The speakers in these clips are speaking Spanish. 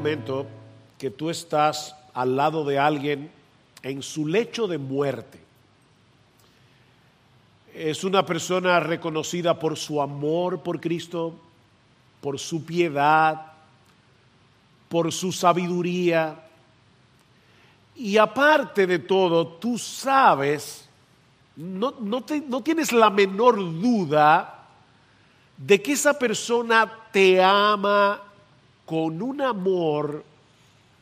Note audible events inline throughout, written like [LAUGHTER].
momento que tú estás al lado de alguien en su lecho de muerte. Es una persona reconocida por su amor por Cristo, por su piedad, por su sabiduría. Y aparte de todo, tú sabes, no, no, no tienes la menor duda de que esa persona te ama con un amor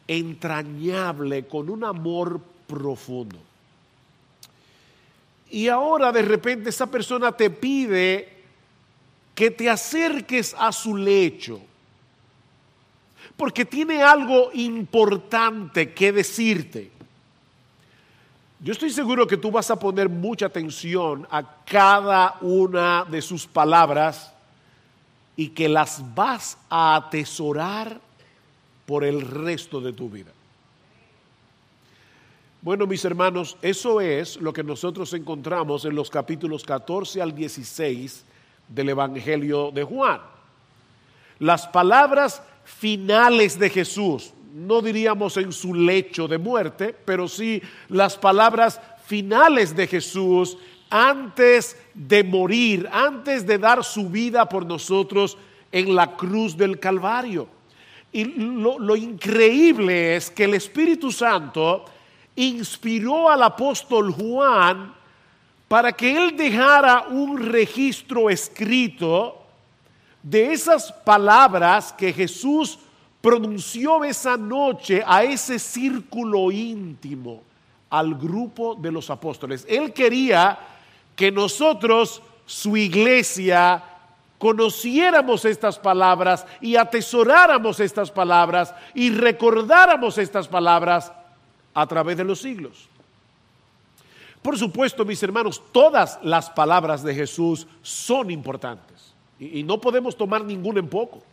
entrañable, con un amor profundo. Y ahora de repente esa persona te pide que te acerques a su lecho, porque tiene algo importante que decirte. Yo estoy seguro que tú vas a poner mucha atención a cada una de sus palabras y que las vas a atesorar por el resto de tu vida. Bueno, mis hermanos, eso es lo que nosotros encontramos en los capítulos 14 al 16 del Evangelio de Juan. Las palabras finales de Jesús, no diríamos en su lecho de muerte, pero sí las palabras finales de Jesús antes de morir, antes de dar su vida por nosotros en la cruz del Calvario. Y lo, increíble es que el Espíritu Santo inspiró al apóstol Juan para que él dejara un registro escrito de esas palabras que Jesús pronunció esa noche a ese círculo íntimo, al grupo de los apóstoles. Él quería que nosotros, su iglesia, conociéramos estas palabras y atesoráramos estas palabras y recordáramos estas palabras a través de los siglos. Por supuesto, mis hermanos, todas las palabras de Jesús son importantes y, no podemos tomar ninguna en poco.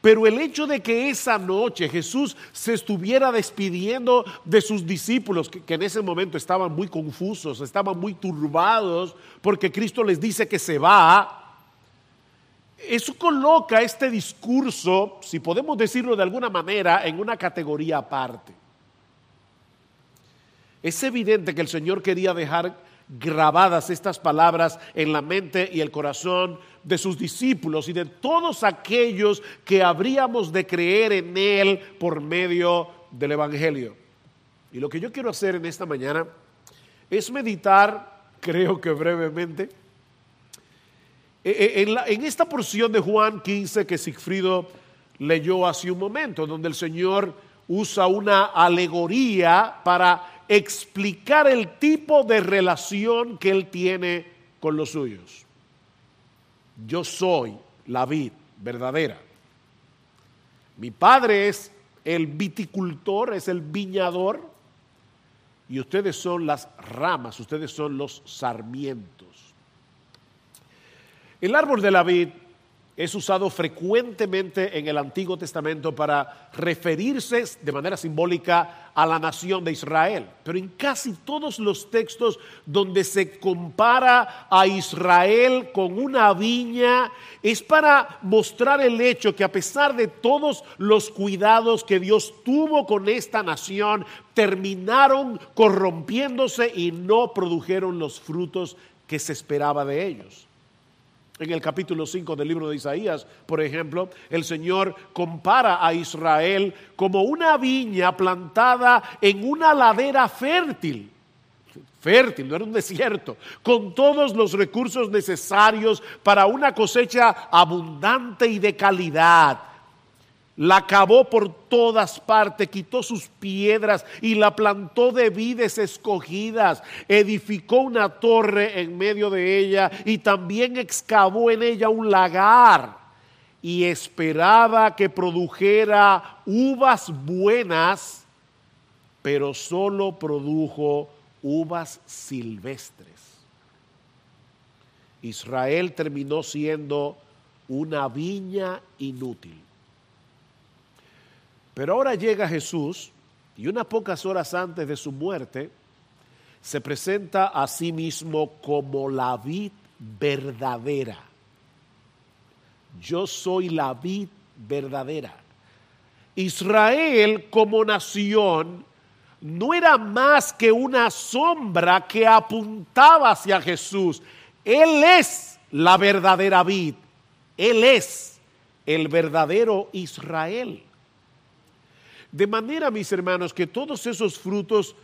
Pero el hecho de que esa noche Jesús se estuviera despidiendo de sus discípulos, que, en ese momento estaban muy confusos, estaban muy turbados, porque Cristo les dice que se va, eso coloca este discurso, si podemos decirlo de alguna manera, en una categoría aparte. Es evidente que el Señor quería dejar grabadas estas palabras en la mente y el corazón de sus discípulos y de todos aquellos que habríamos de creer en Él por medio del Evangelio. Y lo que yo quiero hacer en esta mañana es meditar, creo que brevemente, e, e, en, esta porción de Juan 15 que Sigfrido leyó hace un momento, donde el Señor usa una alegoría para explicar el tipo de relación que él tiene con los suyos. Yo soy la vid verdadera. Mi padre es el viticultor, es el viñador, y ustedes son las ramas, ustedes son los sarmientos. El árbol de la vid es usado frecuentemente en el Antiguo Testamento para referirse de manera simbólica a la nación de Israel. Pero en casi todos los textos donde se compara a Israel con una viña, es para mostrar el hecho que a pesar de todos los cuidados que Dios tuvo con esta nación, terminaron corrompiéndose y no produjeron los frutos que se esperaba de ellos. En el capítulo 5 del libro de Isaías, por ejemplo, el Señor compara a Israel como una viña plantada en una ladera fértil. Fértil, no era un desierto, con todos los recursos necesarios para una cosecha abundante y de calidad la cavó por todas partes, quitó sus piedras y la plantó de vides escogidas, edificó una torre en medio de ella y también excavó en ella un lagar y esperaba que produjera uvas buenas, pero solo produjo uvas silvestres. Israel terminó siendo una viña inútil. Pero ahora llega Jesús y unas pocas horas antes de su muerte se presenta a sí mismo como la vid verdadera. Yo soy la vid verdadera. Israel como nación no era más que una sombra que apuntaba hacia Jesús. Él es la verdadera vid. Él es el verdadero Israel. De manera, mis hermanos, que todos esos frutos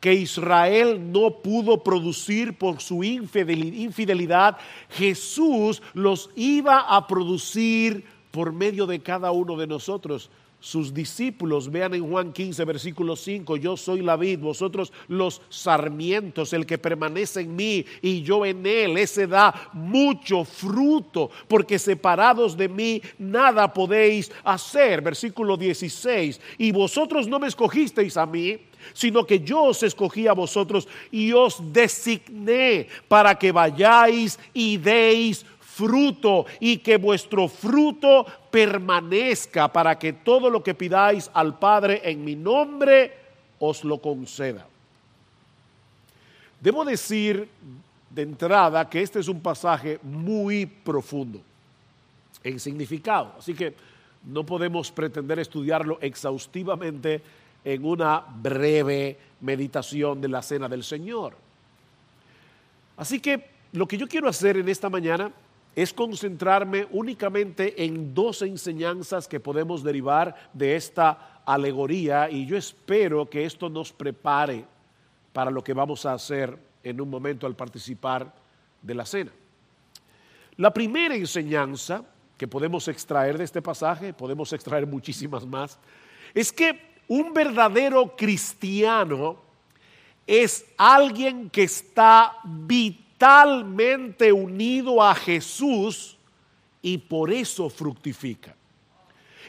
que Israel no pudo producir por su infidelidad, Jesús los iba a producir por medio de cada uno de nosotros sus discípulos. Vean en Juan 15, versículo 5, yo soy la vid, vosotros los sarmientos, el que permanece en mí y yo en él, ese da mucho fruto, porque separados de mí nada podéis hacer. Versículo 16, y vosotros no me escogisteis a mí, sino que yo os escogí a vosotros y os designé para que vayáis y deis fruto y que vuestro fruto permanezca para que todo lo que pidáis al Padre en mi nombre os lo conceda. Debo decir de entrada que este es un pasaje muy profundo en significado, así que no podemos pretender estudiarlo exhaustivamente en una breve meditación de la cena del Señor. Así que lo que yo quiero hacer en esta mañana es concentrarme únicamente en dos enseñanzas que podemos derivar de esta alegoría y yo espero que esto nos prepare para lo que vamos a hacer en un momento al participar de la cena. La primera enseñanza que podemos extraer de este pasaje, podemos extraer muchísimas más, es que un verdadero cristiano es alguien que está vital totalmente unido a Jesús y por eso fructifica.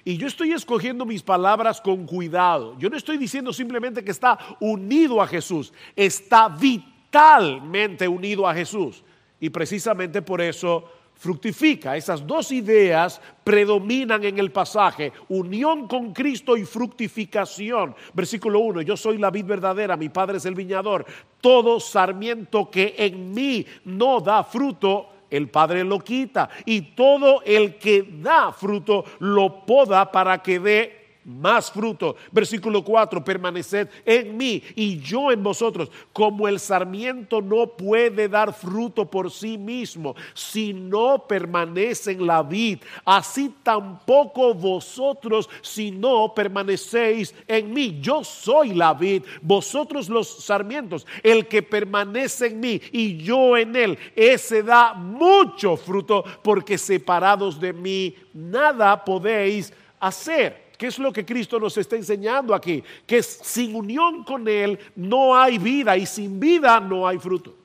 Y yo estoy escogiendo mis palabras con cuidado. Yo no estoy diciendo simplemente que está unido a Jesús, está vitalmente unido a Jesús. Y precisamente por eso fructifica. Esas dos ideas predominan en el pasaje, unión con Cristo y fructificación. Versículo 1, yo soy la vid verdadera, mi Padre es el viñador. Todo sarmiento que en mí no da fruto, el Padre lo quita. Y todo el que da fruto lo poda para que dé más fruto. Versículo 4, permaneced en mí y yo en vosotros. Como el sarmiento no puede dar fruto por sí mismo si no permanece en la vid, así tampoco vosotros si no permanecéis en mí. Yo soy la vid, vosotros los sarmientos. El que permanece en mí y yo en él, ese da mucho fruto porque separados de mí nada podéis hacer. ¿Qué es lo que Cristo nos está enseñando aquí? Que sin unión con Él no hay vida y sin vida no hay fruto.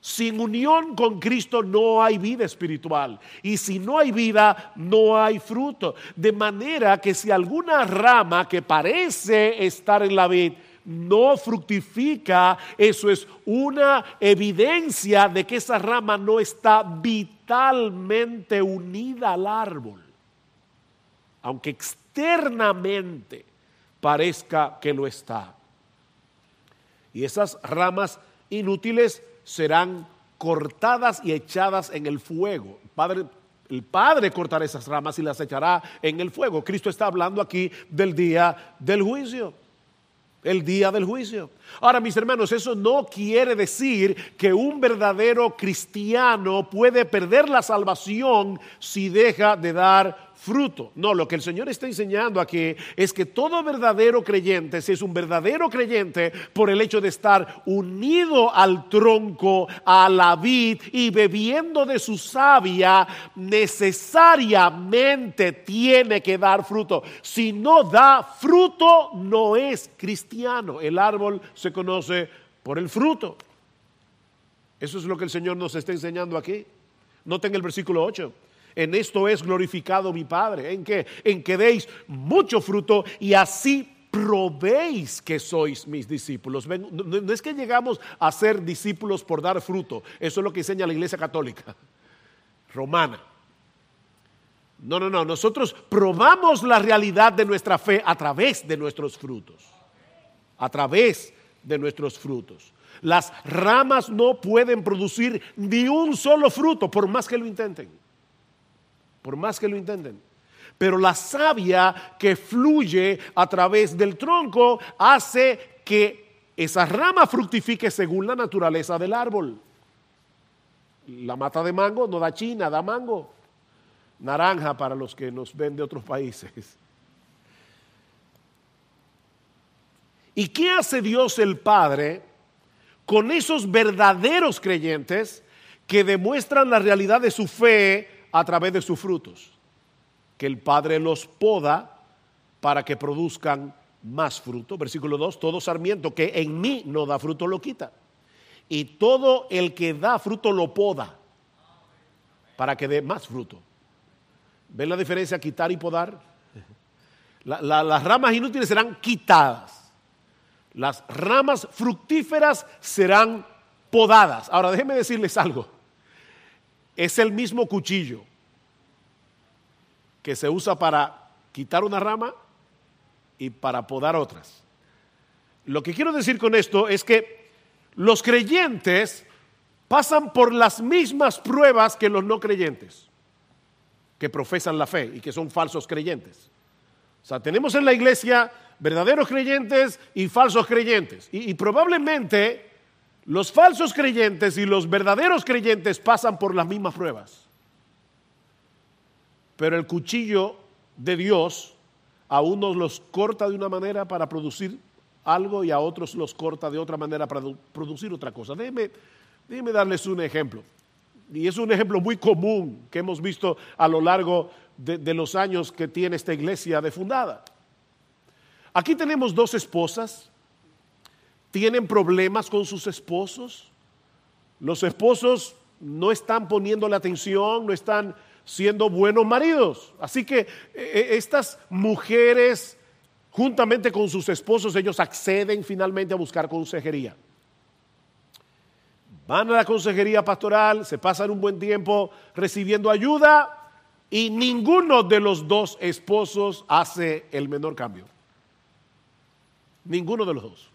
Sin unión con Cristo no hay vida espiritual. Y si no hay vida, no hay fruto. De manera que si alguna rama que parece estar en la vid no fructifica, eso es una evidencia de que esa rama no está vitalmente unida al árbol aunque externamente parezca que lo está. Y esas ramas inútiles serán cortadas y echadas en el fuego. Padre, el Padre cortará esas ramas y las echará en el fuego. Cristo está hablando aquí del día del juicio el día del juicio. Ahora, mis hermanos, eso no quiere decir que un verdadero cristiano puede perder la salvación si deja de dar fruto. No, lo que el Señor está enseñando aquí es que todo verdadero creyente, si es un verdadero creyente por el hecho de estar unido al tronco, a la vid y bebiendo de su savia, necesariamente tiene que dar fruto. Si no da fruto, no es cristiano. El árbol se conoce por el fruto. Eso es lo que el Señor nos está enseñando aquí. Noten el versículo 8. En esto es glorificado mi Padre. ¿En que En que deis mucho fruto y así probéis que sois mis discípulos. No es que llegamos a ser discípulos por dar fruto. Eso es lo que enseña la Iglesia Católica Romana. No, no, no. Nosotros probamos la realidad de nuestra fe a través de nuestros frutos. A través de nuestros frutos. Las ramas no pueden producir ni un solo fruto por más que lo intenten por más que lo intenten. Pero la savia que fluye a través del tronco hace que esa rama fructifique según la naturaleza del árbol. La mata de mango no da china, da mango. Naranja para los que nos ven de otros países. ¿Y qué hace Dios el Padre con esos verdaderos creyentes que demuestran la realidad de su fe a través de sus frutos? Que el Padre los poda para que produzcan más fruto. Versículo 2, todo sarmiento que en mí no da fruto lo quita. Y todo el que da fruto lo poda para que dé más fruto. ¿Ven la diferencia quitar y podar? las ramas inútiles serán quitadas. Las ramas fructíferas serán podadas. Ahora déjenme decirles algo. Es el mismo cuchillo que se usa para quitar una rama y para podar otras. Lo que quiero decir con esto es que los creyentes pasan por las mismas pruebas que los no creyentes, que profesan la fe y que son falsos creyentes. O sea, tenemos en la iglesia verdaderos creyentes y falsos creyentes. Y, probablemente los falsos creyentes y los verdaderos creyentes pasan por las mismas pruebas. Pero el cuchillo de Dios a unos los corta de una manera para producir algo y a otros los corta de otra manera para producir otra cosa. Déjenme, darles un ejemplo. Y es un ejemplo muy común que hemos visto a lo largo de, los años que tiene esta iglesia de fundada. Aquí tenemos dos esposas, tienen problemas con sus esposos. Los esposos no están poniendo la atención, no están siendo buenos maridos. Así que eh, eh, estas mujeres, juntamente con sus esposos, ellos acceden finalmente a buscar consejería. Van a la consejería pastoral, se pasan un buen tiempo recibiendo ayuda y ninguno de los dos esposos hace el menor cambio. Ninguno de los dos.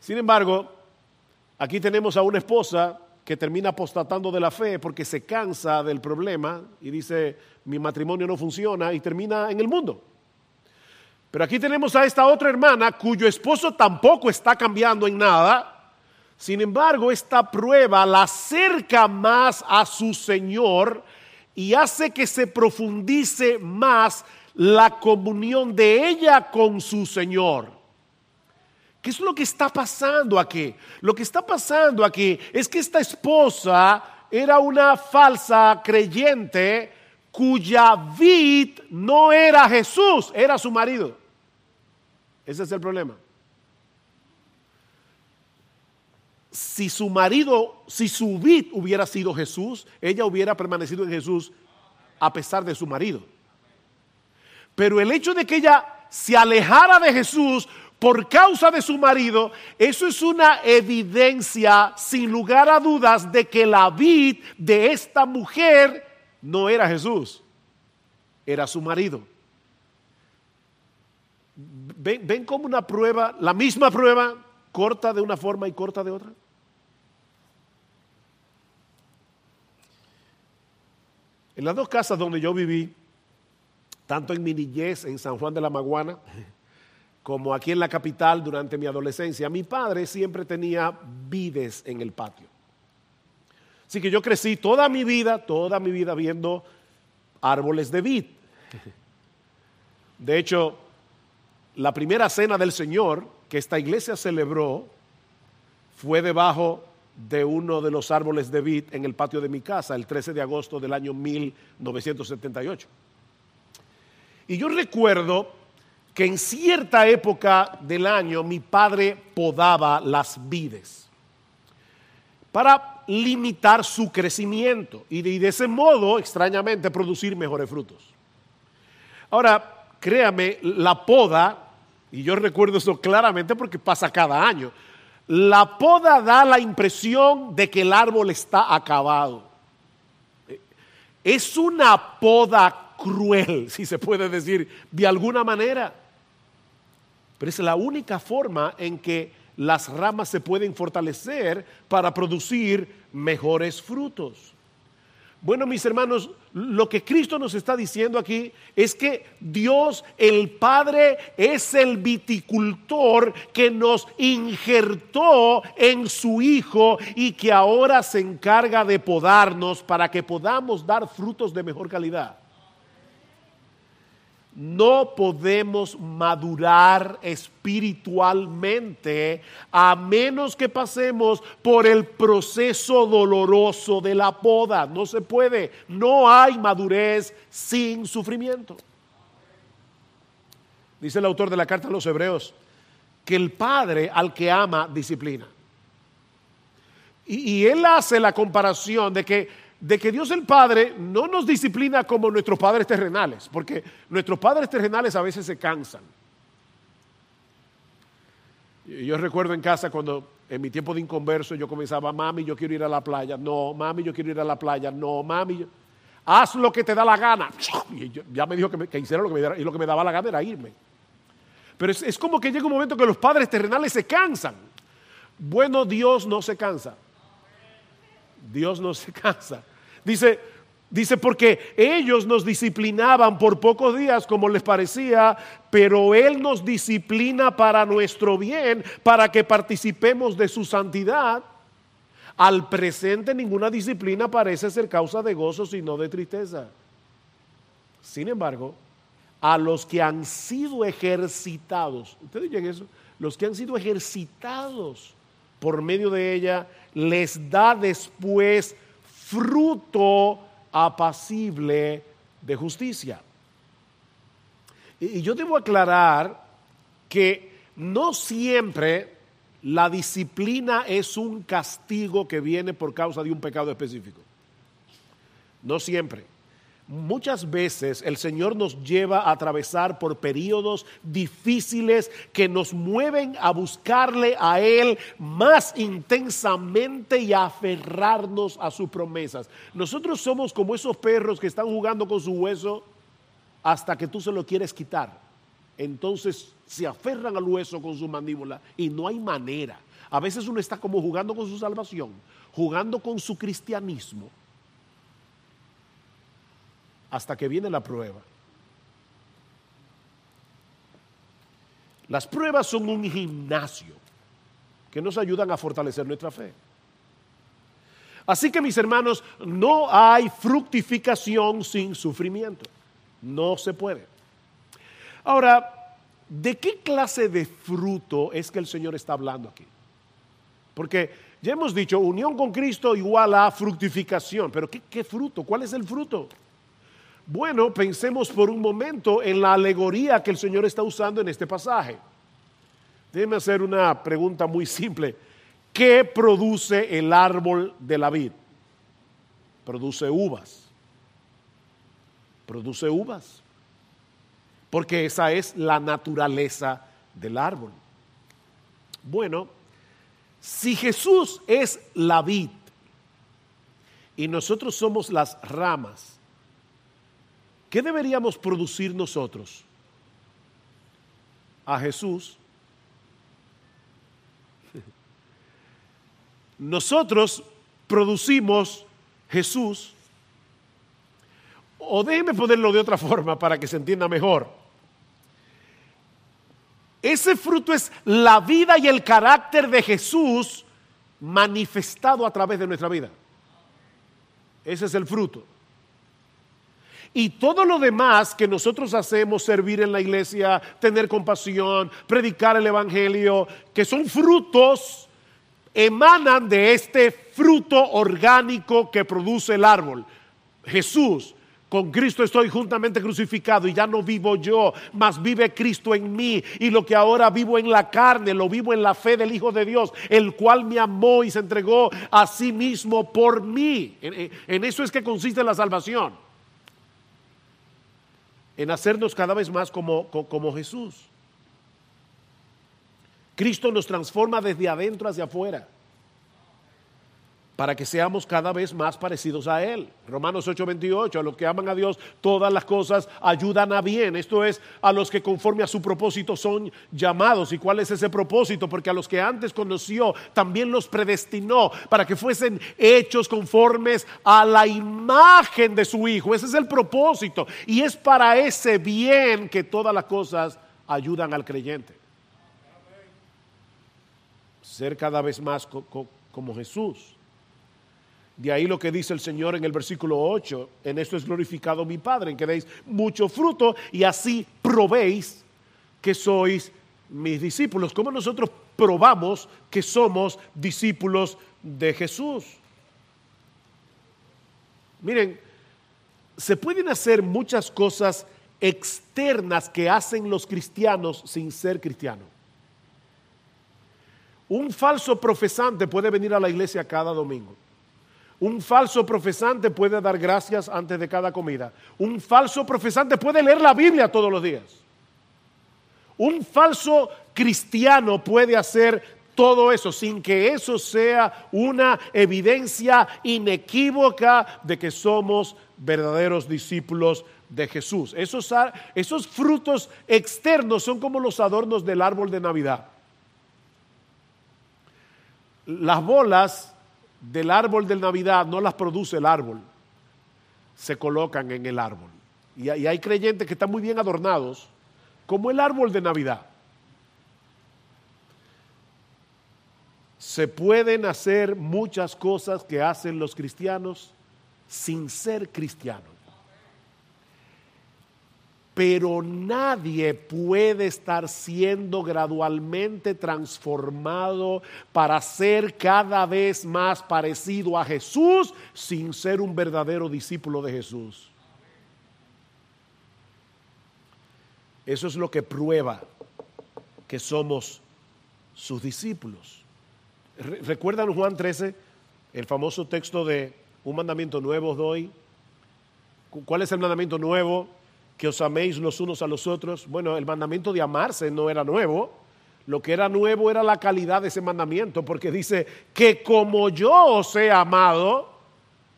Sin embargo, aquí tenemos a una esposa que termina apostatando de la fe porque se cansa del problema y dice, mi matrimonio no funciona y termina en el mundo. Pero aquí tenemos a esta otra hermana cuyo esposo tampoco está cambiando en nada. Sin embargo, esta prueba la acerca más a su Señor y hace que se profundice más la comunión de ella con su Señor. ¿Qué es lo que está pasando aquí? Lo que está pasando aquí es que esta esposa era una falsa creyente cuya vid no era Jesús, era su marido. Ese es el problema. Si su marido, si su vid hubiera sido Jesús, ella hubiera permanecido en Jesús a pesar de su marido. Pero el hecho de que ella se alejara de Jesús por causa de su marido, eso es una evidencia sin lugar a dudas de que la vid de esta mujer no era Jesús, era su marido. ¿Ven, ven como una prueba, la misma prueba, corta de una forma y corta de otra? En las dos casas donde yo viví, tanto en mi niñez en San Juan de la Maguana, como aquí en la capital durante mi adolescencia, mi padre siempre tenía vides en el patio. Así que yo crecí toda mi vida, toda mi vida viendo árboles de vid. De hecho, la primera cena del Señor que esta iglesia celebró fue debajo de uno de los árboles de vid en el patio de mi casa el 13 de agosto del año 1978. Y yo recuerdo que en cierta época del año mi padre podaba las vides para limitar su crecimiento y de, ese modo, extrañamente, producir mejores frutos. Ahora, créame, la poda, y yo recuerdo eso claramente porque pasa cada año, la poda da la impresión de que el árbol está acabado. Es una poda cruel, [LAUGHS] si se puede decir de alguna manera. Pero es la única forma en que las ramas se pueden fortalecer para producir mejores frutos. Bueno, mis hermanos, lo que Cristo nos está diciendo aquí es que Dios, el Padre, es el viticultor que nos injertó en su Hijo y que ahora se encarga de podarnos para que podamos dar frutos de mejor calidad. No podemos madurar espiritualmente a menos que pasemos por el proceso doloroso de la poda. No se puede. No hay madurez sin sufrimiento. Dice el autor de la carta a los hebreos que el padre al que ama disciplina. Y, y él hace la comparación de que de que Dios el Padre no nos disciplina como nuestros padres terrenales, porque nuestros padres terrenales a veces se cansan. Yo recuerdo en casa cuando en mi tiempo de inconverso yo comenzaba, mami, yo quiero ir a la playa, no, mami, yo quiero ir a la playa, no, mami, haz lo que te da la gana. Y ya me dijo que, hiciera lo que me daba, lo que me daba la gana era irme. Pero es como que llega un momento que los padres terrenales se cansan. Bueno, Dios no se cansa. Dios no se [LAUGHS] cansa. Dice, dice, porque ellos nos disciplinaban por pocos días como les parecía, pero Él nos disciplina para nuestro bien, para que participemos de su santidad. Al presente ninguna disciplina parece ser causa de gozo, sino de tristeza. Sin embargo, a los que han sido ejercitados, ustedes oyen eso, los que han sido ejercitados por medio de ella, les da después fruto apacible de justicia. Y yo debo aclarar que no siempre la disciplina es un castigo que viene por causa de un pecado específico. No siempre. Muchas veces el Señor nos lleva a atravesar por periodos difíciles que nos mueven a buscarle a Él más intensamente y a aferrarnos a sus promesas. Nosotros somos como esos perros que están jugando con su hueso hasta que tú se lo quieres quitar. Entonces se aferran al hueso con su mandíbula y no hay manera. A veces uno está como jugando con su salvación, jugando con su cristianismo hasta que viene la prueba. Las pruebas son un gimnasio que nos ayudan a fortalecer nuestra fe. Así que mis hermanos, no hay fructificación sin sufrimiento. No se puede. Ahora, ¿de qué clase de fruto es que el Señor está hablando aquí? Porque ya hemos dicho, unión con Cristo igual a fructificación, pero ¿qué, qué fruto? ¿Cuál es el fruto? Bueno, pensemos por un momento en la alegoría que el Señor está usando en este pasaje. Déjeme hacer una pregunta muy simple. ¿Qué produce el árbol de la vid? Produce uvas. Produce uvas. Porque esa es la naturaleza del árbol. Bueno, si Jesús es la vid y nosotros somos las ramas, ¿Qué deberíamos producir nosotros? A Jesús. Nosotros producimos Jesús. O déjenme ponerlo de otra forma para que se entienda mejor. Ese fruto es la vida y el carácter de Jesús manifestado a través de nuestra vida. Ese es el fruto. Y todo lo demás que nosotros hacemos, servir en la iglesia, tener compasión, predicar el Evangelio, que son frutos, emanan de este fruto orgánico que produce el árbol. Jesús, con Cristo estoy juntamente crucificado y ya no vivo yo, mas vive Cristo en mí. Y lo que ahora vivo en la carne, lo vivo en la fe del Hijo de Dios, el cual me amó y se entregó a sí mismo por mí. En, en eso es que consiste la salvación en hacernos cada vez más como, como Jesús. Cristo nos transforma desde adentro hacia afuera para que seamos cada vez más parecidos a Él. Romanos 8:28, a los que aman a Dios, todas las cosas ayudan a bien. Esto es, a los que conforme a su propósito son llamados. ¿Y cuál es ese propósito? Porque a los que antes conoció, también los predestinó para que fuesen hechos conformes a la imagen de su Hijo. Ese es el propósito. Y es para ese bien que todas las cosas ayudan al creyente. Ser cada vez más como Jesús. De ahí lo que dice el Señor en el versículo 8, en esto es glorificado mi Padre, en que deis mucho fruto y así probéis que sois mis discípulos. ¿Cómo nosotros probamos que somos discípulos de Jesús? Miren, se pueden hacer muchas cosas externas que hacen los cristianos sin ser cristianos. Un falso profesante puede venir a la iglesia cada domingo un falso profesante puede dar gracias antes de cada comida. Un falso profesante puede leer la Biblia todos los días. Un falso cristiano puede hacer todo eso sin que eso sea una evidencia inequívoca de que somos verdaderos discípulos de Jesús. Esos, esos frutos externos son como los adornos del árbol de Navidad. Las bolas del árbol de Navidad no las produce el árbol, se colocan en el árbol. Y, hay creyentes que están muy bien adornados, como el árbol de Navidad. Se pueden hacer muchas cosas que hacen los cristianos sin ser cristianos pero nadie puede estar siendo gradualmente transformado para ser cada vez más parecido a Jesús sin ser un verdadero discípulo de Jesús. Eso es lo que prueba que somos sus discípulos. ¿Recuerdan Juan 13, el famoso texto de un mandamiento nuevo doy? ¿Cuál es el mandamiento nuevo? Que os améis los unos a los otros. Bueno, el mandamiento de amarse no era nuevo. Lo que era nuevo era la calidad de ese mandamiento, porque dice que como yo os he amado,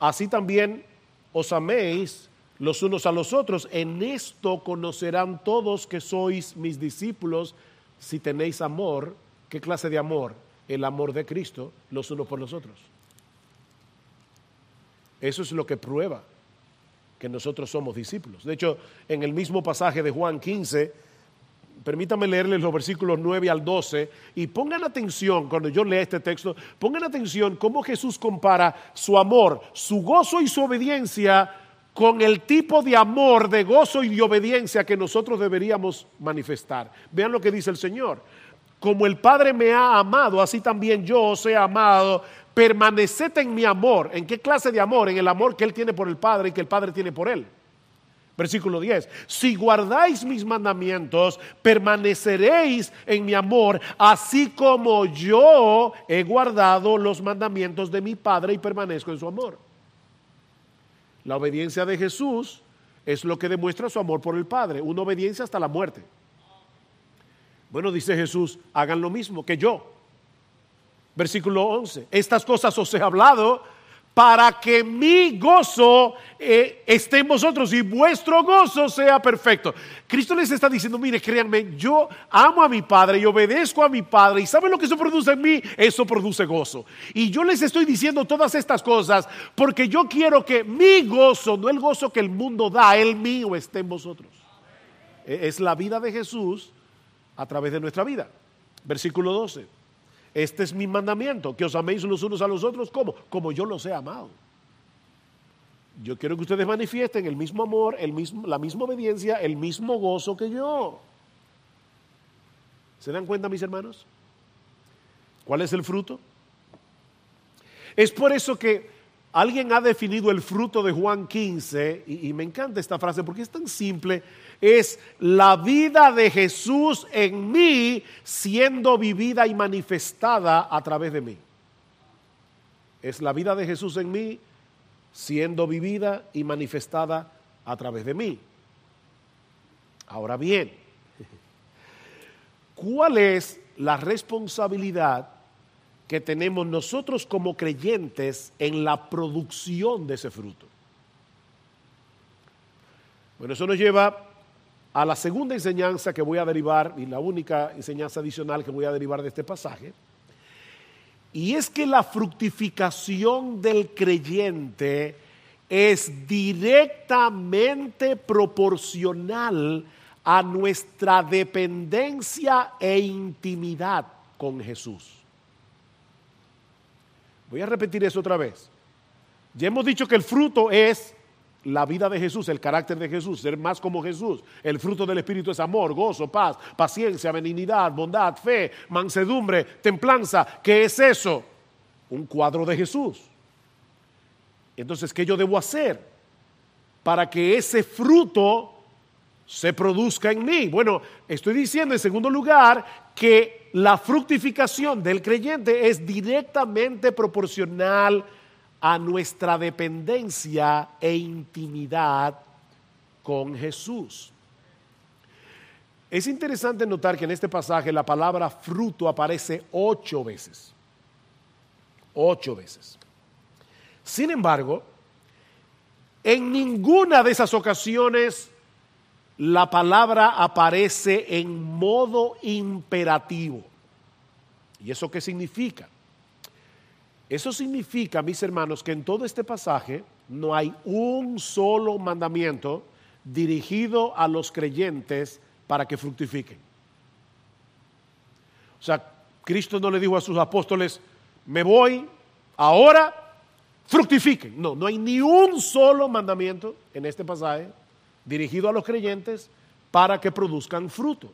así también os améis los unos a los otros. En esto conocerán todos que sois mis discípulos si tenéis amor. ¿Qué clase de amor? El amor de Cristo los unos por los otros. Eso es lo que prueba que nosotros somos discípulos. De hecho, en el mismo pasaje de Juan 15, permítame leerles los versículos 9 al 12 y pongan atención cuando yo lea este texto, pongan atención cómo Jesús compara su amor, su gozo y su obediencia con el tipo de amor, de gozo y de obediencia que nosotros deberíamos manifestar. Vean lo que dice el Señor. Como el Padre me ha amado, así también yo os he amado permaneced en mi amor. ¿En qué clase de amor? En el amor que Él tiene por el Padre y que el Padre tiene por Él. Versículo 10. Si guardáis mis mandamientos, permaneceréis en mi amor, así como yo he guardado los mandamientos de mi Padre y permanezco en su amor. La obediencia de Jesús es lo que demuestra su amor por el Padre, una obediencia hasta la muerte. Bueno, dice Jesús, hagan lo mismo que yo. Versículo 11. Estas cosas os he hablado para que mi gozo eh, esté en vosotros y vuestro gozo sea perfecto. Cristo les está diciendo, mire, créanme, yo amo a mi Padre y obedezco a mi Padre y ¿saben lo que eso produce en mí? Eso produce gozo. Y yo les estoy diciendo todas estas cosas porque yo quiero que mi gozo, no el gozo que el mundo da, el mío esté en vosotros. E, es la vida de Jesús a través de nuestra vida. Versículo 12. Este es mi mandamiento, que os améis los unos a los otros. ¿Cómo? Como yo los he amado. Yo quiero que ustedes manifiesten el mismo amor, el mismo, la misma obediencia, el mismo gozo que yo. ¿Se dan cuenta, mis hermanos? ¿Cuál es el fruto? Es por eso que alguien ha definido el fruto de Juan 15, y, y me encanta esta frase porque es tan simple es la vida de Jesús en mí siendo vivida y manifestada a través de mí. Es la vida de Jesús en mí siendo vivida y manifestada a través de mí. Ahora bien, ¿cuál es la responsabilidad que tenemos nosotros como creyentes en la producción de ese fruto. Bueno, eso nos lleva a la segunda enseñanza que voy a derivar, y la única enseñanza adicional que voy a derivar de este pasaje, y es que la fructificación del creyente es directamente proporcional a nuestra dependencia e intimidad con Jesús. Voy a repetir eso otra vez. Ya hemos dicho que el fruto es la vida de Jesús, el carácter de Jesús, ser más como Jesús. El fruto del Espíritu es amor, gozo, paz, paciencia, benignidad, bondad, fe, mansedumbre, templanza. ¿Qué es eso? Un cuadro de Jesús. Entonces, ¿qué yo debo hacer para que ese fruto se produzca en mí? Bueno, estoy diciendo en segundo lugar que la fructificación del creyente es directamente proporcional a nuestra dependencia e intimidad con Jesús. Es interesante notar que en este pasaje la palabra fruto aparece ocho veces. Ocho veces. Sin embargo, en ninguna de esas ocasiones la palabra aparece en modo imperativo. ¿Y eso qué significa? Eso significa, mis hermanos, que en todo este pasaje no hay un solo mandamiento dirigido a los creyentes para que fructifiquen. O sea, Cristo no le dijo a sus apóstoles, me voy ahora, fructifiquen. No, no hay ni un solo mandamiento en este pasaje dirigido a los creyentes para que produzcan fruto.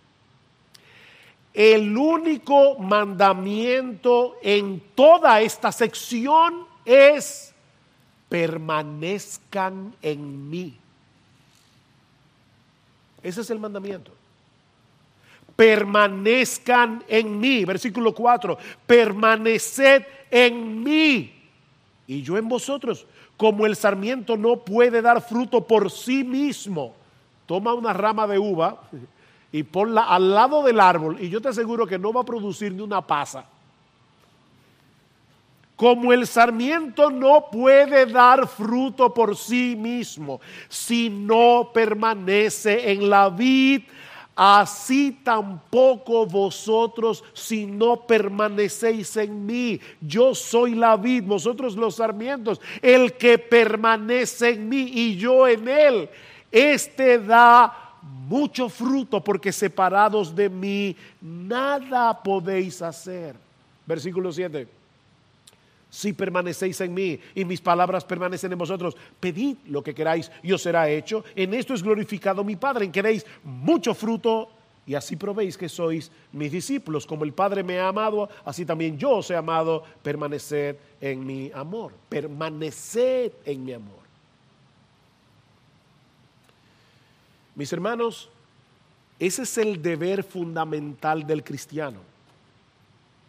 El único mandamiento en toda esta sección es permanezcan en mí. Ese es el mandamiento. Permanezcan en mí. Versículo 4. Permaneced en mí y yo en vosotros. Como el sarmiento no puede dar fruto por sí mismo, toma una rama de uva y ponla al lado del árbol y yo te aseguro que no va a producir ni una pasa. Como el sarmiento no puede dar fruto por sí mismo si no permanece en la vid, así tampoco vosotros si no permanecéis en mí. Yo soy la vid, vosotros los sarmientos. El que permanece en mí y yo en él, este da mucho fruto porque separados de mí nada podéis hacer. Versículo 7 si permanecéis en mí y mis palabras permanecen en vosotros, pedid lo que queráis y os será hecho. En esto es glorificado mi Padre, en que deis mucho fruto y así probéis que sois mis discípulos. Como el Padre me ha amado, así también yo os he amado. Permaneced en mi amor. Permaneced en mi amor. Mis hermanos, ese es el deber fundamental del cristiano.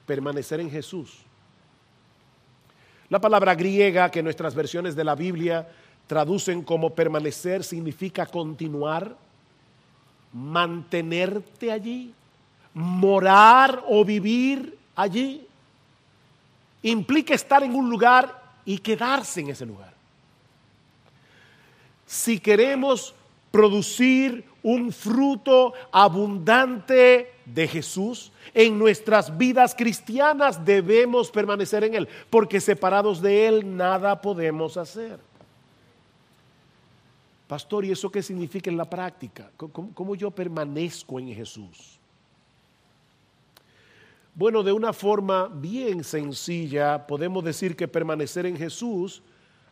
Permanecer en Jesús la palabra griega que nuestras versiones de la Biblia traducen como permanecer significa continuar, mantenerte allí, morar o vivir allí. Implica estar en un lugar y quedarse en ese lugar. Si queremos producir un fruto abundante de Jesús, en nuestras vidas cristianas debemos permanecer en Él, porque separados de Él nada podemos hacer. Pastor, ¿y eso qué significa en la práctica? ¿Cómo, yo permanezco en Jesús? Bueno, de una forma bien sencilla podemos decir que permanecer en Jesús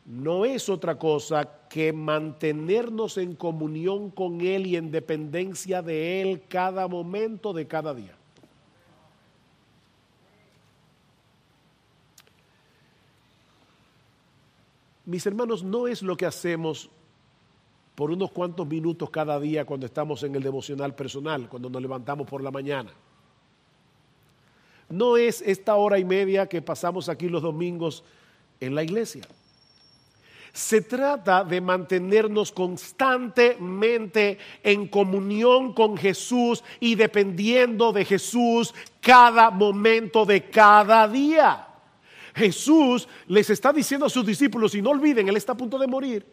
no es otra cosa que mantenernos en comunión con Él y en dependencia de Él cada momento de cada día. Mis hermanos, no es lo que hacemos por unos cuantos minutos cada día cuando estamos en el devocional personal, cuando nos levantamos por la mañana. No es esta hora y media que pasamos aquí los domingos en la iglesia. Se trata de mantenernos constantemente en comunión con Jesús y dependiendo de Jesús cada momento de cada día. Jesús les está diciendo a sus discípulos, y no olviden, Él está a punto de morir.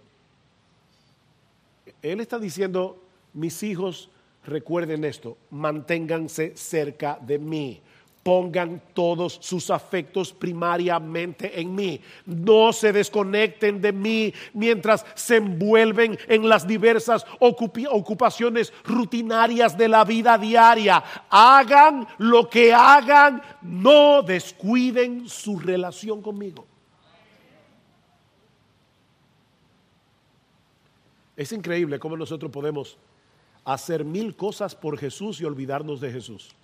Él está diciendo, mis hijos, recuerden esto, manténganse cerca de mí pongan todos sus afectos primariamente en mí. No se desconecten de mí mientras se envuelven en las diversas ocupaciones rutinarias de la vida diaria. Hagan lo que hagan, no descuiden su relación conmigo. Es increíble cómo nosotros podemos hacer mil cosas por Jesús y olvidarnos de Jesús.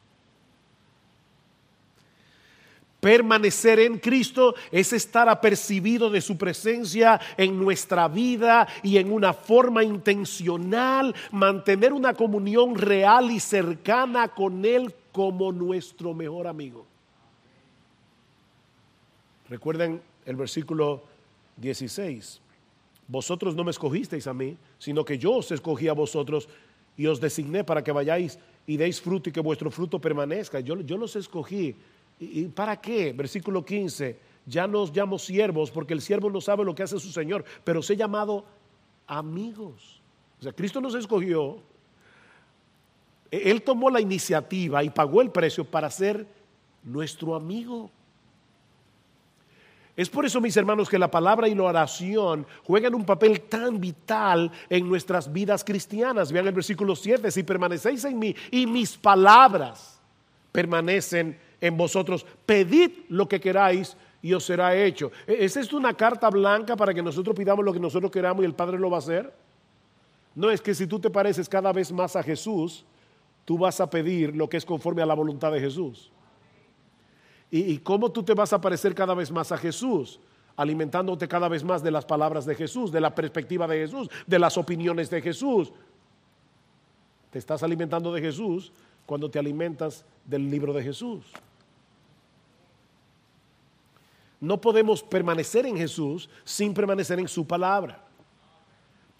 Permanecer en Cristo es estar apercibido de su presencia en nuestra vida y en una forma intencional, mantener una comunión real y cercana con Él como nuestro mejor amigo. Recuerden el versículo 16. Vosotros no me escogisteis a mí, sino que yo os escogí a vosotros y os designé para que vayáis y deis fruto y que vuestro fruto permanezca. Yo, yo los escogí ¿Y para qué? Versículo 15, ya nos llamo siervos porque el siervo no sabe lo que hace su Señor, pero se ha llamado amigos. O sea, Cristo nos escogió, Él tomó la iniciativa y pagó el precio para ser nuestro amigo. Es por eso, mis hermanos, que la palabra y la oración juegan un papel tan vital en nuestras vidas cristianas. Vean el versículo 7, si permanecéis en mí y mis palabras permanecen en vosotros. Pedid lo que queráis y os será hecho. ¿E-, ¿Es esto una carta blanca para que nosotros pidamos lo que nosotros queramos y el Padre lo va a hacer? No es que si tú te pareces cada vez más a Jesús, tú vas a pedir lo que es conforme a la voluntad de Jesús. ¿Y, y cómo tú te vas a parecer cada vez más a Jesús? Alimentándote cada vez más de las palabras de Jesús, de la perspectiva de Jesús, de las opiniones de Jesús. Te estás alimentando de Jesús cuando te alimentas del libro de Jesús. No podemos permanecer en Jesús sin permanecer en su palabra.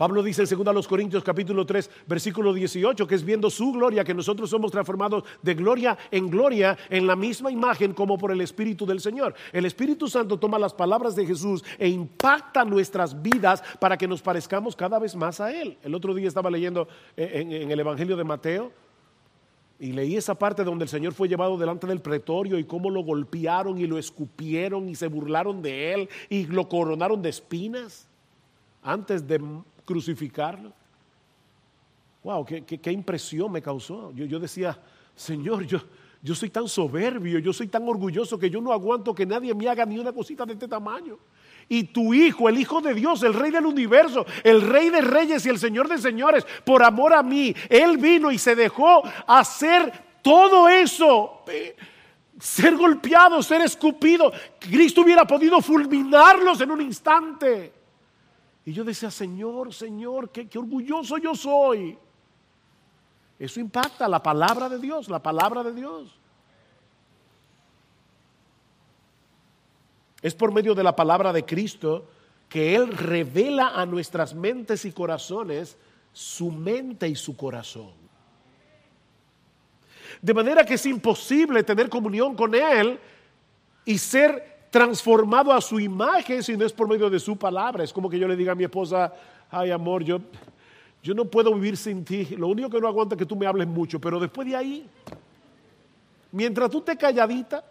Pablo dice en 2 Corintios capítulo 3 versículo 18 que es viendo su gloria que nosotros somos transformados de gloria en gloria en la misma imagen como por el Espíritu del Señor. El Espíritu Santo toma las palabras de Jesús e impacta nuestras vidas para que nos parezcamos cada vez más a Él. El otro día estaba leyendo en, en el Evangelio de Mateo y leí esa parte donde el Señor fue llevado delante del pretorio y cómo lo golpearon y lo escupieron y se burlaron de él y lo coronaron de espinas antes de crucificarlo. Wow, qué, impresión me causó. Yo, yo decía, Señor, yo, yo soy tan soberbio, yo soy tan orgulloso que yo no aguanto que nadie me haga ni una cosita de este tamaño y tu Hijo, el Hijo de Dios, el Rey del universo, el Rey de reyes y el Señor de señores, por amor a mí, Él vino y se dejó hacer todo eso. Eh, ser golpeado, ser escupido. Cristo hubiera podido fulminarlos en un instante. Y yo decía, Señor, Señor, qué, qué orgulloso yo soy. Eso impacta la palabra de Dios, la palabra de Dios. Es por medio de la palabra de Cristo que Él revela a nuestras mentes y corazones su mente y su corazón. De manera que es imposible tener comunión con Él y ser transformado a su imagen si no es por medio de su palabra. Es como que yo le diga a mi esposa, ay amor, yo, yo no puedo vivir sin ti. Lo único que no aguanta es que tú me hables mucho, pero después de ahí, mientras tú te calladita,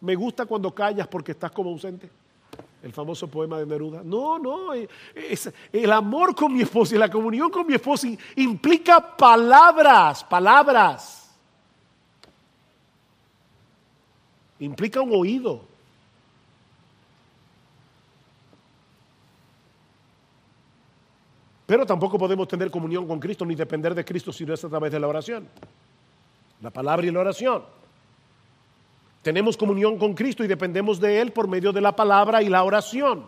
me gusta cuando callas porque estás como ausente. El famoso poema de Neruda. No, no, eh, el amor con mi esposa y la comunión con mi esposa implica palabras, palabras. Implica un oído. Pero tampoco podemos tener comunión con Cristo ni depender de Cristo si no es a través de la oración. La palabra y la oración. Tenemos comunión con Cristo y dependemos de Él por medio de la palabra y la oración.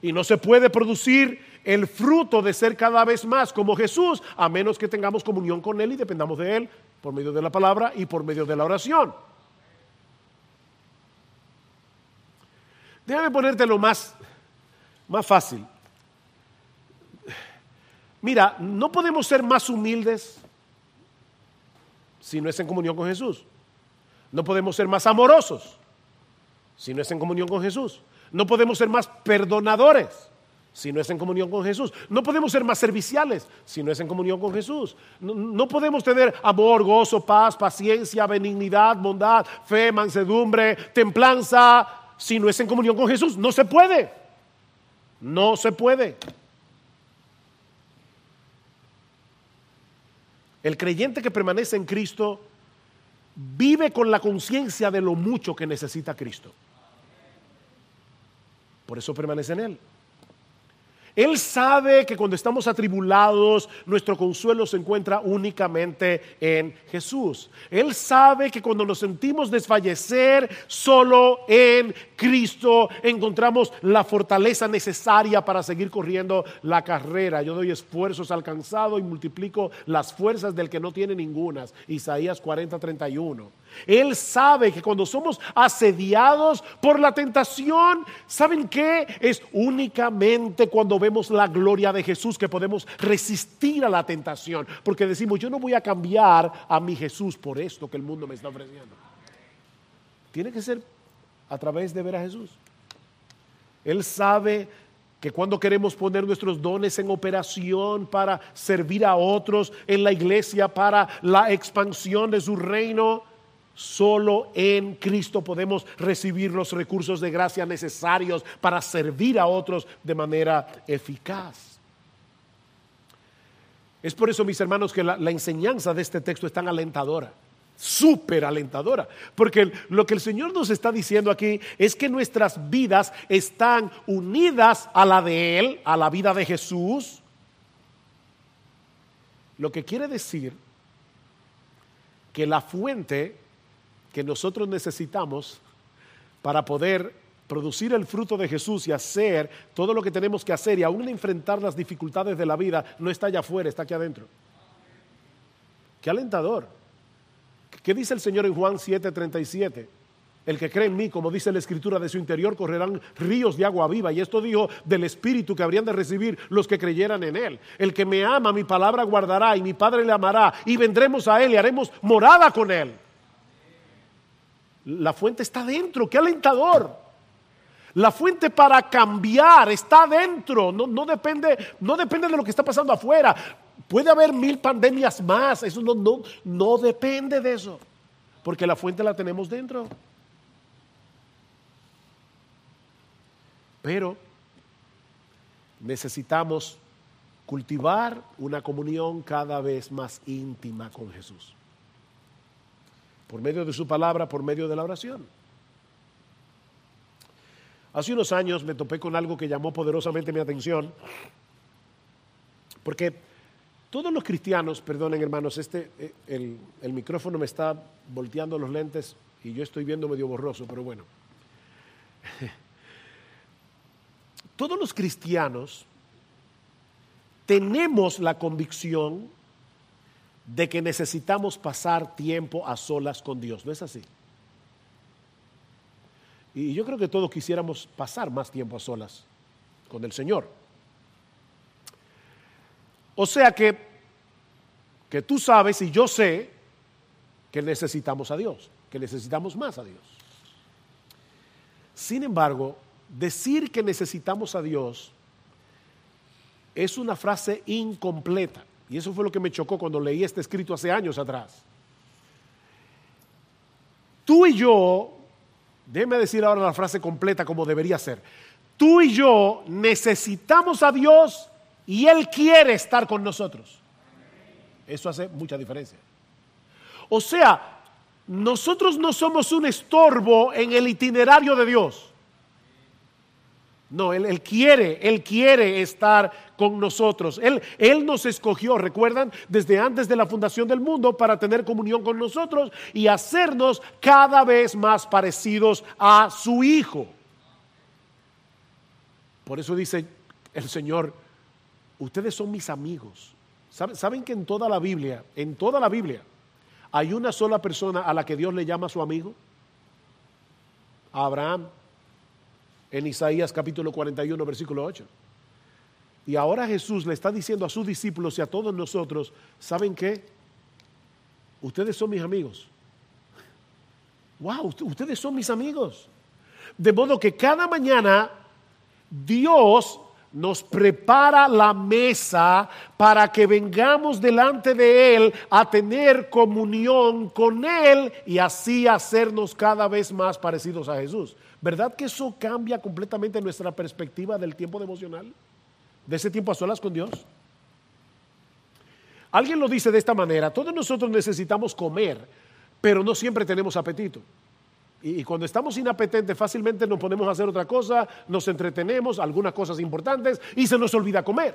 Y no se puede producir el fruto de ser cada vez más como Jesús a menos que tengamos comunión con Él y dependamos de Él por medio de la palabra y por medio de la oración. Déjame ponerte lo más, más fácil. Mira, no podemos ser más humildes si no es en comunión con Jesús. No podemos ser más amorosos si no es en comunión con Jesús. No podemos ser más perdonadores si no es en comunión con Jesús. No podemos ser más serviciales si no es en comunión con Jesús. No, podemos tener amor, gozo, paz, paciencia, benignidad, bondad, fe, mansedumbre, templanza si no es en comunión con Jesús. No se puede. No se puede. El creyente que permanece en Cristo vive con la conciencia de lo mucho que necesita Cristo. Por eso permanece en Él. Él sabe que cuando estamos atribulados, nuestro consuelo se encuentra únicamente en Jesús. Él sabe que cuando nos sentimos desfallecer, solo en Cristo encontramos la fortaleza necesaria para seguir corriendo la carrera. Yo doy esfuerzos alcanzados y multiplico las fuerzas del que no tiene ningunas. Isaías 40, 31. Él sabe que cuando somos asediados por la tentación, ¿saben qué? Es únicamente cuando vemos la gloria de Jesús que podemos resistir a la tentación. Porque decimos, yo no voy a cambiar a mi Jesús por esto que el mundo me está ofreciendo. Tiene que ser a través de ver a Jesús. Él sabe que cuando queremos poner nuestros dones en operación para servir a otros en la iglesia, para la expansión de su reino, Solo en Cristo podemos recibir los recursos de gracia necesarios para servir a otros de manera eficaz. Es por eso, mis hermanos, que la, enseñanza de este texto es tan alentadora, súper alentadora, porque lo que el Señor nos está diciendo aquí es que nuestras vidas están unidas a la de Él, a la vida de Jesús, lo que quiere decir que la fuente que nosotros necesitamos para poder producir el fruto de Jesús y hacer todo lo que tenemos que hacer y aún enfrentar las dificultades de la vida, no está allá afuera, está aquí adentro. Qué alentador. ¿Qué dice el Señor en Juan 7:37? El que cree en mí, como dice la escritura, de su interior correrán ríos de agua viva. Y esto dijo del Espíritu que habrían de recibir los que creyeran en Él. El que me ama, mi palabra guardará y mi Padre le amará. Y vendremos a Él y haremos morada con Él. La fuente está dentro, qué alentador. La fuente para cambiar está dentro, no, depende, no depende de lo que está pasando afuera. Puede haber mil pandemias más, eso no, no, no depende de eso, porque la fuente la tenemos dentro. Pero necesitamos cultivar una comunión cada vez más íntima con Jesús por medio de su palabra, por medio de la oración. Hace unos años me topé con algo que llamó poderosamente mi atención, porque todos los cristianos, perdonen hermanos, este, eh, el, el micrófono me está volteando los lentes y yo estoy viendo medio borroso, pero bueno. [LAUGHS] Todos los cristianos tenemos la convicción de que necesitamos pasar tiempo a solas con Dios. ¿No es así? Y yo creo que todos quisiéramos pasar más tiempo a solas con el Señor. O sea que, que tú sabes y yo sé que necesitamos a Dios, que necesitamos más a Dios. Sin embargo, decir que necesitamos a Dios es una frase incompleta. Y eso fue lo que me chocó cuando leí este escrito hace años atrás. Tú y yo, déjeme decir ahora la frase completa como debería ser. Tú y yo necesitamos a Dios y Él quiere estar con nosotros. Eso hace mucha diferencia. O sea, nosotros no somos un estorbo en el itinerario de Dios. No, él, quiere, Él quiere estar con nosotros. Él, él nos escogió, recuerdan, desde antes de la fundación del mundo para tener comunión con nosotros y hacernos cada vez más parecidos a su Hijo. Por eso dice el Señor, ustedes son mis amigos. ¿Saben que en toda la Biblia, en toda la Biblia, hay una sola persona a la que Dios le llama su amigo? Abraham en Isaías capítulo 41, versículo 8. Y ahora Jesús le está diciendo a sus discípulos y a todos nosotros, ¿saben qué? Ustedes son mis amigos. Wow, ustedes son mis amigos. De modo que cada mañana Dios nos prepara la mesa para que vengamos delante de Él a tener comunión con Él y así hacernos cada vez más parecidos a Jesús. ¿Verdad que eso cambia completamente nuestra perspectiva del tiempo devocional? De ese tiempo a solas con Dios. Alguien lo dice de esta manera, todos nosotros necesitamos comer, pero no siempre tenemos apetito. Y, cuando estamos inapetentes fácilmente nos ponemos a hacer otra cosa, nos entretenemos, algunas cosas importantes y se nos olvida comer.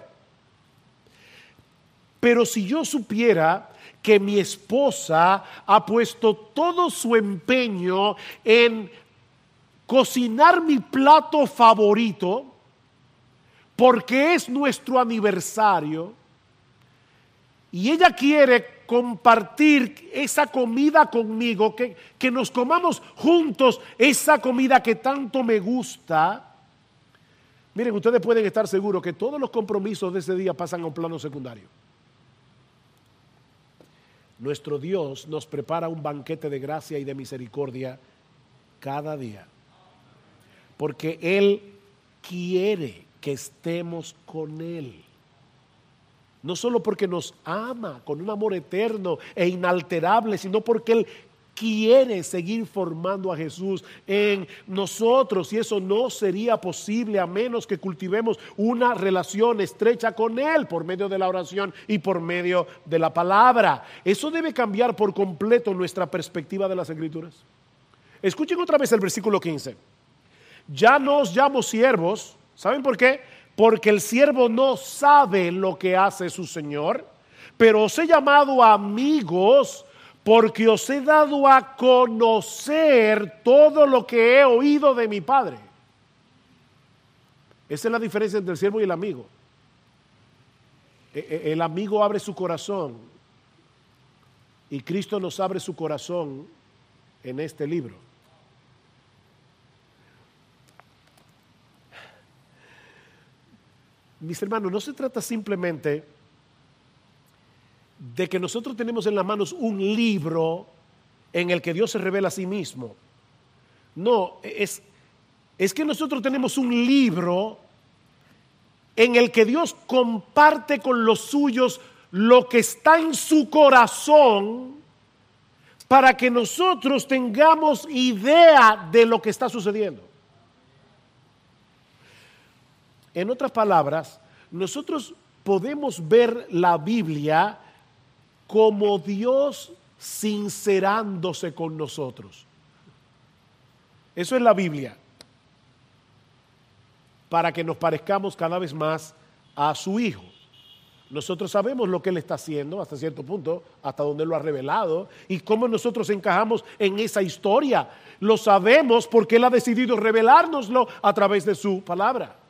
Pero si yo supiera que mi esposa ha puesto todo su empeño en cocinar mi plato favorito, porque es nuestro aniversario, y ella quiere compartir esa comida conmigo, que, que nos comamos juntos esa comida que tanto me gusta. Miren, ustedes pueden estar seguros que todos los compromisos de ese día pasan a un plano secundario. Nuestro Dios nos prepara un banquete de gracia y de misericordia cada día. Porque Él quiere que estemos con Él. No solo porque nos ama con un amor eterno e inalterable, sino porque Él quiere seguir formando a Jesús en nosotros y eso no sería posible a menos que cultivemos una relación estrecha con Él por medio de la oración y por medio de la palabra. Eso debe cambiar por completo nuestra perspectiva de las escrituras. Escuchen otra vez el versículo 15. Ya no os llamo siervos, ¿saben por qué? porque el siervo no sabe lo que hace su Señor, pero os he llamado amigos porque os he dado a conocer todo lo que he oído de mi Padre. Esa es la diferencia entre el siervo y el amigo. E, e, el amigo abre su corazón y Cristo nos abre su corazón en este libro. Mis hermanos, no se trata simplemente de que nosotros tenemos en las manos un libro en el que Dios se revela a sí mismo. No, es, es que nosotros tenemos un libro en el que Dios comparte con los suyos lo que está en su corazón para que nosotros tengamos idea de lo que está sucediendo. En otras palabras, nosotros podemos ver la Biblia como Dios sincerándose con nosotros. Eso es la Biblia. Para que nos parezcamos cada vez más a su Hijo. Nosotros sabemos lo que Él está haciendo hasta cierto punto, hasta donde lo ha revelado, y cómo nosotros encajamos en esa historia. Lo sabemos porque Él ha decidido revelárnoslo a través de su palabra.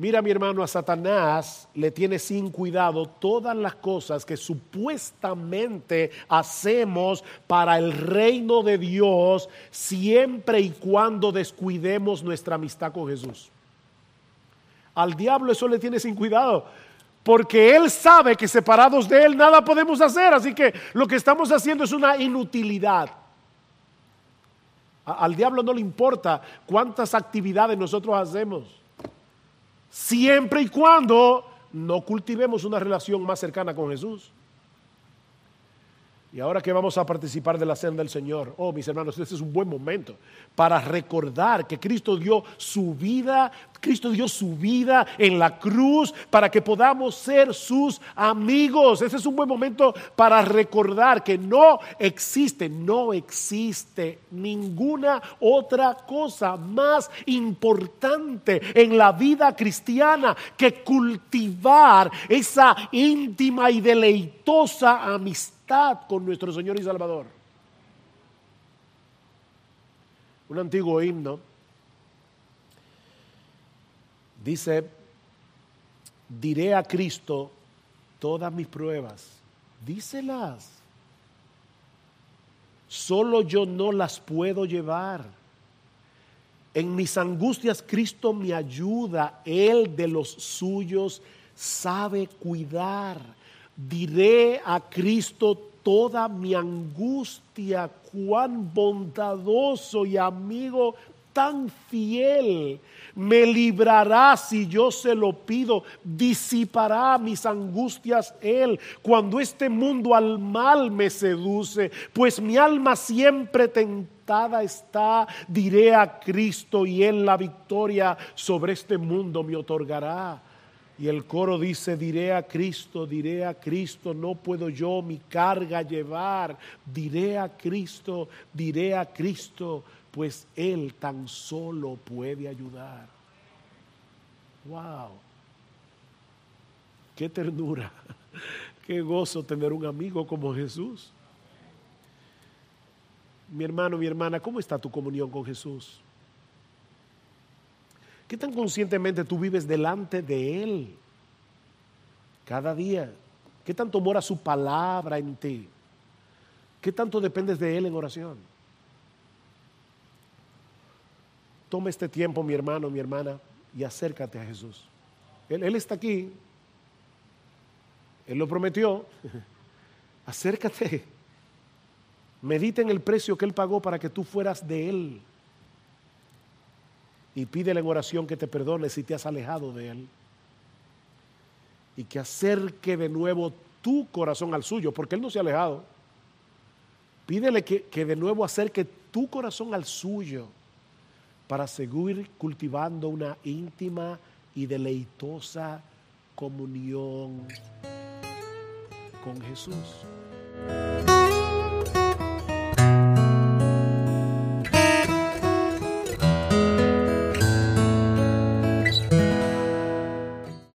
Mira mi hermano, a Satanás le tiene sin cuidado todas las cosas que supuestamente hacemos para el reino de Dios siempre y cuando descuidemos nuestra amistad con Jesús. Al diablo eso le tiene sin cuidado, porque él sabe que separados de él nada podemos hacer, así que lo que estamos haciendo es una inutilidad. Al diablo no le importa cuántas actividades nosotros hacemos siempre y cuando no cultivemos una relación más cercana con Jesús. Y ahora que vamos a participar de la cena del Señor, oh mis hermanos, este es un buen momento para recordar que Cristo dio su vida, Cristo dio su vida en la cruz para que podamos ser sus amigos. Ese es un buen momento para recordar que no existe, no existe ninguna otra cosa más importante en la vida cristiana que cultivar esa íntima y deleitosa amistad con nuestro Señor y Salvador. Un antiguo himno dice, diré a Cristo todas mis pruebas, díselas. Solo yo no las puedo llevar. En mis angustias Cristo me ayuda, Él de los suyos sabe cuidar diré a Cristo toda mi angustia, cuán bondadoso y amigo tan fiel. Me librará si yo se lo pido, disipará mis angustias Él. Cuando este mundo al mal me seduce, pues mi alma siempre tentada está, diré a Cristo y Él la victoria sobre este mundo me otorgará. Y el coro dice, diré a Cristo, diré a Cristo, no puedo yo mi carga llevar. Diré a Cristo, diré a Cristo, pues Él tan solo puede ayudar. ¡Wow! ¡Qué ternura! [LAUGHS] ¡Qué gozo tener un amigo como Jesús! Mi hermano, mi hermana, ¿cómo está tu comunión con Jesús? ¿Qué tan conscientemente tú vives delante de Él cada día? ¿Qué tanto mora su palabra en ti? ¿Qué tanto dependes de Él en oración? Toma este tiempo, mi hermano, mi hermana, y acércate a Jesús. Él, está aquí. Él lo prometió. [LAUGHS] acércate. Medita en el precio que Él pagó para que tú fueras de Él y pídele en oración que te perdone si te has alejado de Él. Y que acerque de nuevo tu corazón al suyo, porque Él no se ha alejado. Pídele que, que de nuevo acerque tu corazón al suyo para seguir cultivando una íntima y deleitosa comunión con Jesús.